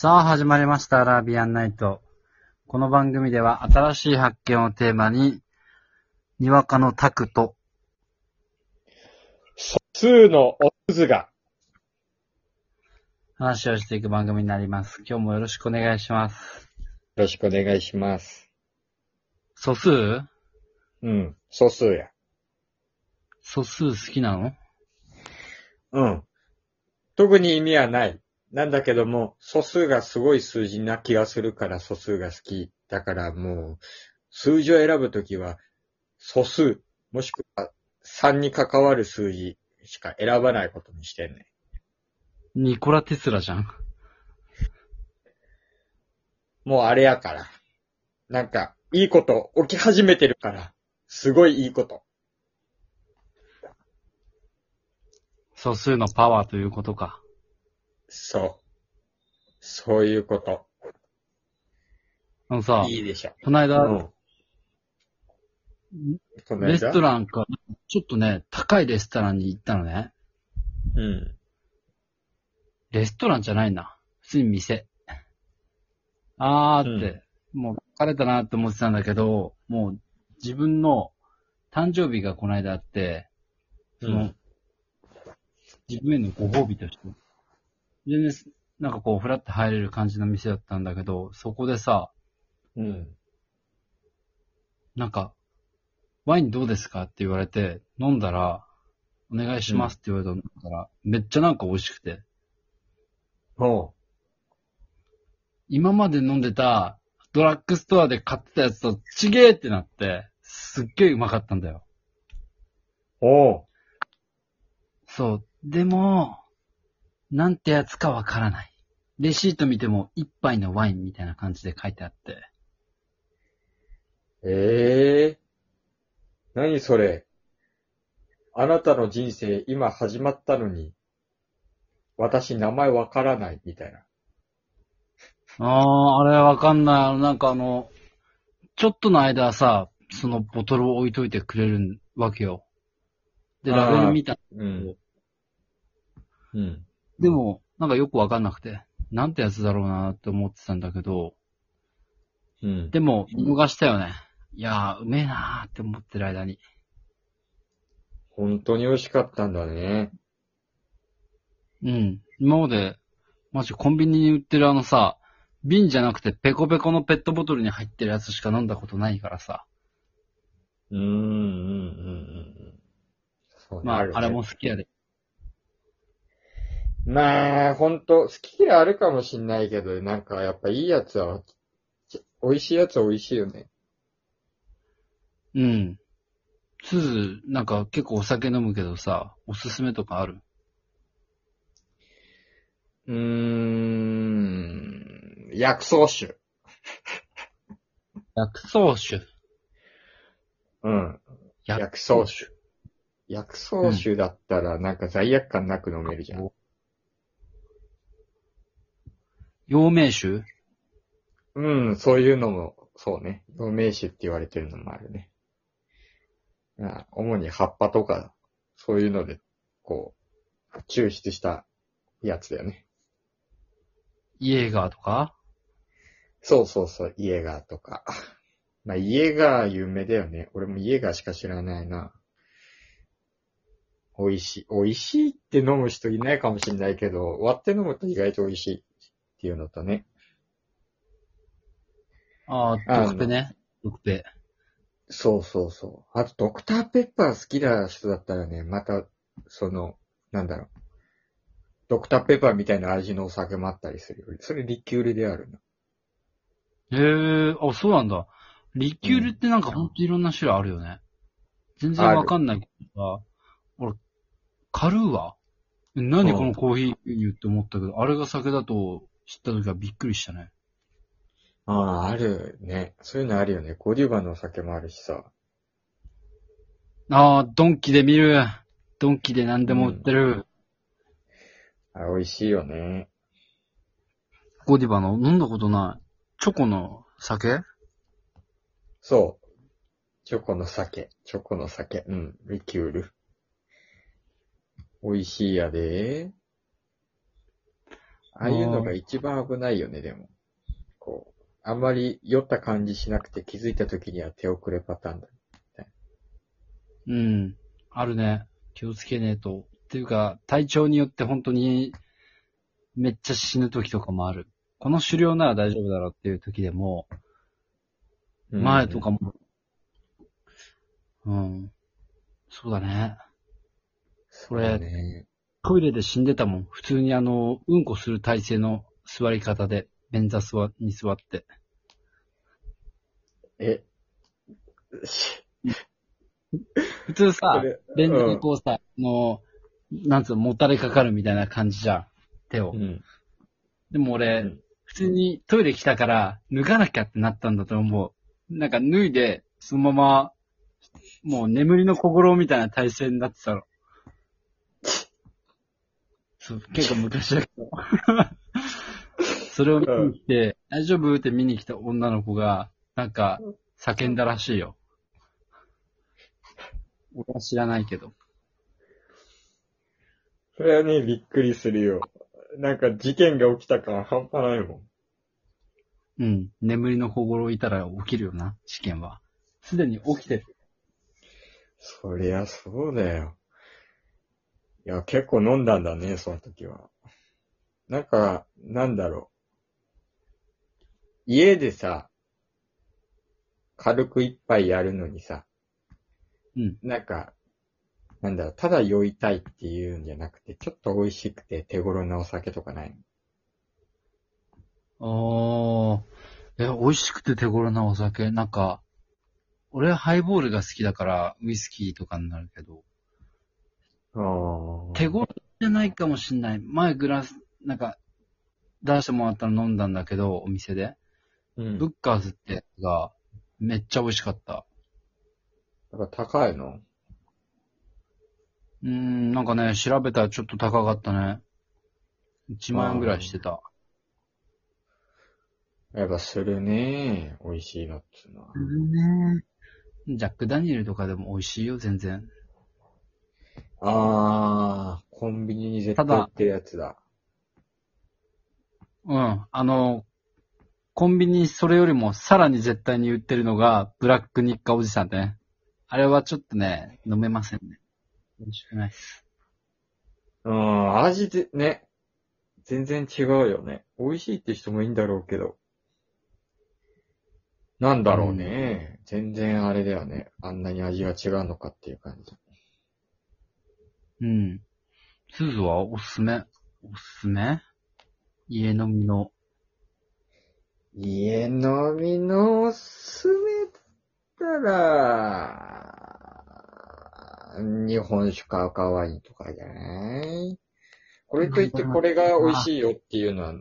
さあ、始まりました、アラビアンナイト。この番組では、新しい発見をテーマに、にわかのタクと、素数のオズが、話をしていく番組になります。今日もよろしくお願いします。よろしくお願いします。素数？うん、素数や。素数好きなの？うん。特に意味はない。なんだけども、素数がすごい数字な気がするから素数が好き。だからもう、数字を選ぶときは、素数、もしくは3に関わる数字しか選ばないことにしてんね。ニコラ・テスラじゃん。もうあれやから。なんか、いいこと起き始めてるから、すごいいいこと。素数のパワーということか。そう。そういうこと。あのさ、いいでしょ。この間、うん。この間？レストランか、ちょっとね、高いレストランに行ったのね。うん。レストランじゃないな。普通に店。あーって、もう疲れたなって思ってたんだけど、もう自分の誕生日がこの間あって、その、うん自分へのご褒美として。全然、なんかこう、ふらって入れる感じの店だったんだけど、そこでさ、うん。なんか、ワインどうですかって言われて、飲んだら、お願いしますって言われたんだから、めっちゃなんか美味しくて。ほ今まで飲んでたドラッグストアで買ってたやつとちげーってなって、すっげーうまかったんだよ。う。おう。そう。でも、なんてやつかわからない。レシート見ても一杯のワインみたいな感じで書いてあって。ええ何それ。あなたの人生今始まったのに、私名前わからないみたいな。あー、あれわかんない。なんかあの、ちょっとの間さ、そのボトルを置いといてくれるわけよ。で、ラベル見た。うん。うん。でも、なんかよくわかんなくて、なんてやつだろうなって思ってたんだけど、うん。でも、見逃したよね。いやー、うめえなーって思ってる間に。本当に美味しかったんだね。うん。今まで、マジコンビニに売ってるあのさ、瓶じゃなくてペコペコのペットボトルに入ってるやつしか飲んだことないからさ。うーん、うん、うん、うん。そうねまあ、るねあれも好きやで。まあ、ほんと、好き嫌いあるかもしんないけど、なんかやっぱいいやつは、ち美味しいやつは美味しいよね。うん。すず、なんか結構お酒飲むけどさ、おすすめとかある？うーん、薬草酒。薬草酒？うん。薬薬草酒。薬草酒だったらなんか罪悪感なく飲めるじゃん。陽明酒？うん、そういうのも、そうね。陽明酒って言われてるのもあるね。あ主に葉っぱとか、そういうので、こう、抽出したやつだよね。イエーガーとか？そうそうそう、イエガーとか。まあ、イエガー有名だよね。俺もイエガーしか知らないな。美味しい。美味しいって飲む人いないかもしれないけど、割って飲むと意外と美味しいっていうのとね。ああ、あのドクペね。ドクペ。そうそうそう。あと、ドクターペッパー好きな人だったらね、また、その、なんだろう。ドクターペッパーみたいな味のお酒もあったりするよ。それリキュールであるの。へえ、あ、そうなんだ。リキュールってなんかほんといろんな種類あるよね。全然わかんないけどさ、俺、カルーアえ何このコーヒー牛乳って思ったけど、あれが酒だと知った時はびっくりしたね。ああ、あるね。そういうのあるよね。ゴデューバのお酒もあるしさ。ああ、ドンキで見る。ドンキで何でも売ってる。あ美味しいよね。ゴディバの飲んだことない。チョコの酒？そう。チョコの酒。チョコの酒。うん。リキュール。美味しいやで。ああいうのが一番危ないよね、でも。こう、あんまり酔った感じしなくて気づいた時には手遅れパターンだ。うん。あるね。気をつけねえと。っていうか、体調によって本当に、めっちゃ死ぬ時とかもある。この狩猟なら大丈夫だろうっていう時でも、前とかも、うん。そうだね。それね。トイレで死んでたもん。普通にあの、うんこする体勢の座り方で、便座座に座って。え、し普通さ便座にこうさ、あの、なんつうの、もたれかかるみたいな感じじゃん。手をう。ん。でも俺、うん普通にトイレ来たから、脱がなきゃってなったんだと思う。なんか脱いで、そのまま、もう眠りの小五郎みたいな体勢になってたの。そう、結構昔だけど。それを見に来て、大丈夫？って見に来た女の子が、なんか、叫んだらしいよ。俺は知らないけど。それはね、びっくりするよ。なんか事件が起きたから半端ないもん。うん。眠りの小五郎いたら起きるよな、試験は。すでに起きてる。そりゃそうだよ。いや、結構飲んだんだね、その時は。なんか、なんだろう。家でさ、軽く一杯やるのにさ、うん。なんか、なんだろう、ただ酔いたいっていうんじゃなくて、ちょっと美味しくて手頃なお酒とかないああ、え、美味しくて手頃なお酒？なんか、俺はハイボールが好きだから、ウイスキーとかになるけど、の手頃じゃないかもしんない。前グラス、なんか、出してもらったら飲んだんだけど、お店で。うん。ブッカーズってやつが、めっちゃ美味しかった。だから高いの？うーん、なんかね、調べたらちょっと高かったね。1万円ぐらいしてた。やっぱするね美味しいのっつうのは。ねジャック・ダニエルとかでも美味しいよ、全然。あー、コンビニに絶対売ってるやつだ。うん。あの、コンビニそれよりもさらに絶対に売ってるのが、ブラック日課おじさんね。あれはちょっとね、飲めませんね。美味しくないっす。うん、味で、ね。全然違うよね。美味しいって人もいいんだろうけど。なんだろうね。全然あれだよね。あんなに味が違うのかっていう感じ。うん。スーズはおすすめ。おすすめ？家飲みの。家飲みのおすすめだったら、日本酒か赤ワインとかじゃない？これといってこれが美味しいよっていうのは、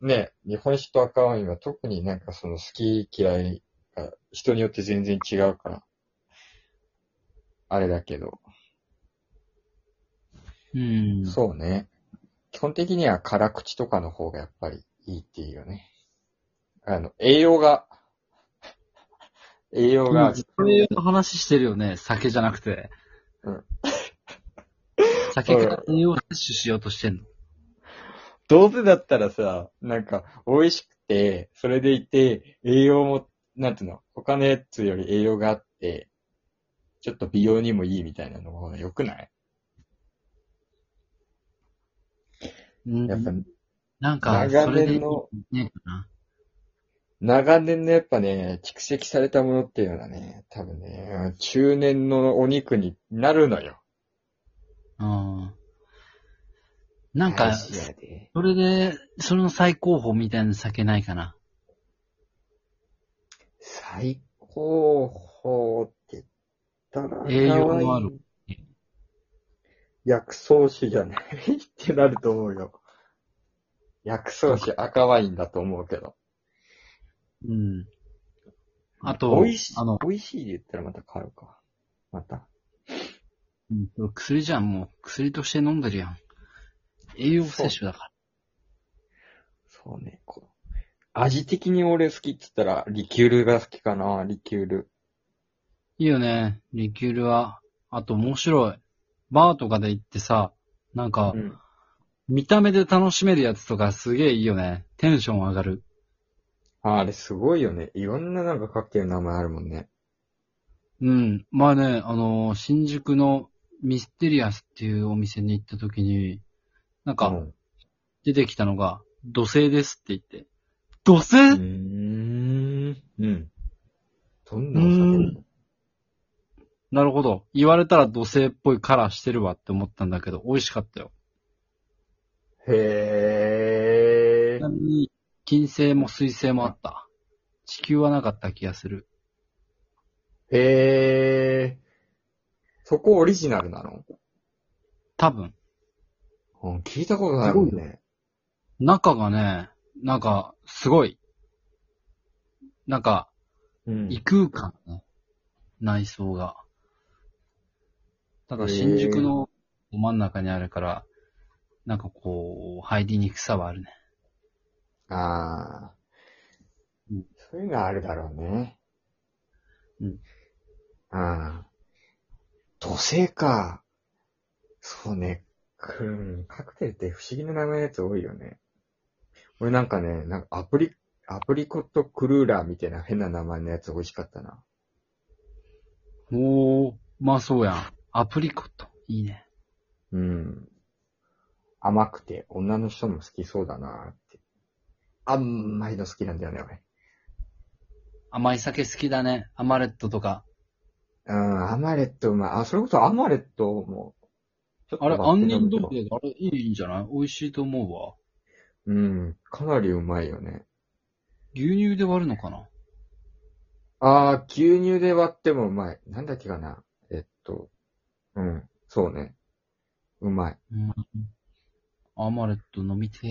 ね、日本酒と赤ワインは特になんかその好き嫌いが人によって全然違うから、あれだけど、うん。そうね。基本的には辛口とかの方がやっぱりいいっていうよね。あの、栄養が、栄養今が、ずっと栄養の話してるよね。酒じゃなくて。うん。酒から栄養摂取しようとしてんの。どうせだったらさ、なんか、美味しくて、それでいて、栄養も、なんていうの、他のやつより栄養があって、ちょっと美容にもいいみたいなのが良くない？うんやっぱ、なんか、長それでいい年のねかな。長年のやっぱね、蓄積されたものっていうのはね、多分ね、中年のお肉になるのよ。うん。なんか大、事やでそれで、それの最高峰みたいな酒ないかな。最高峰って言ったら、栄養のある。薬草酒じゃないってなると思うよ。薬草酒赤ワインだと思うけど。うん。あと、美味しいあの、、美味しいで言ったらまた変わるか。また。うん薬じゃん、もう。薬として飲んでるやん。栄養摂取だから。そうね、こう。味的に俺好きって言ったら、リキュールが好きかな、リキュール。いいよね、リキュールは。あと面白い。バーとかで行ってさ、なんかう、ん。見た目で楽しめるやつとかすげえいいよね。テンション上がる。ああれすごいよね。いろんななんかカクテルの名前あるもんね。うん。まあね、あのー新宿のミステリアスっていうお店に行った時に、なんか、うん出てきたのが、土星ですって言って。土星、うーん。うん。どんなお酒なの？なるほど。言われたら土星っぽいカラーしてるわって思ったんだけど、美味しかったよ。へえちな。みに、金星も水星もあった。地球はなかった気がする。へえ。そこオリジナルなの？多分。うん、聞いたことないもんね。中がね、なんか、すごい。なんか、うん。異空間ね。内装が。ただ新宿のど真ん中にあるから、なんかこう、入りにくさはあるね。ああうん。そういうのあるだろうね。うん。ああ。土星か。そうね。くん、カクテルって不思議な名前のやつ多いよね。俺なんかね、なんかアプリ、アプリコットクルーラーみたいな変な名前のやつ美味しかったな。おー、まあそうやん。アプリコット。いいね。うん。甘くて女の人も好きそうだなって。甘いの好きなんだよね、俺。甘い酒好きだね。アマレットとか。うん、アマレットうまい。あ、それこそアマレットも、あれ、杏仁豆腐で、あれ、いいんじゃない？美味しいと思うわ。うん、かなりうまいよね。牛乳で割るのかな？あー、牛乳で割ってもうまい。なんだっけかな？えっと、うん、そうね。うまい。うん。アーマレット飲みてえ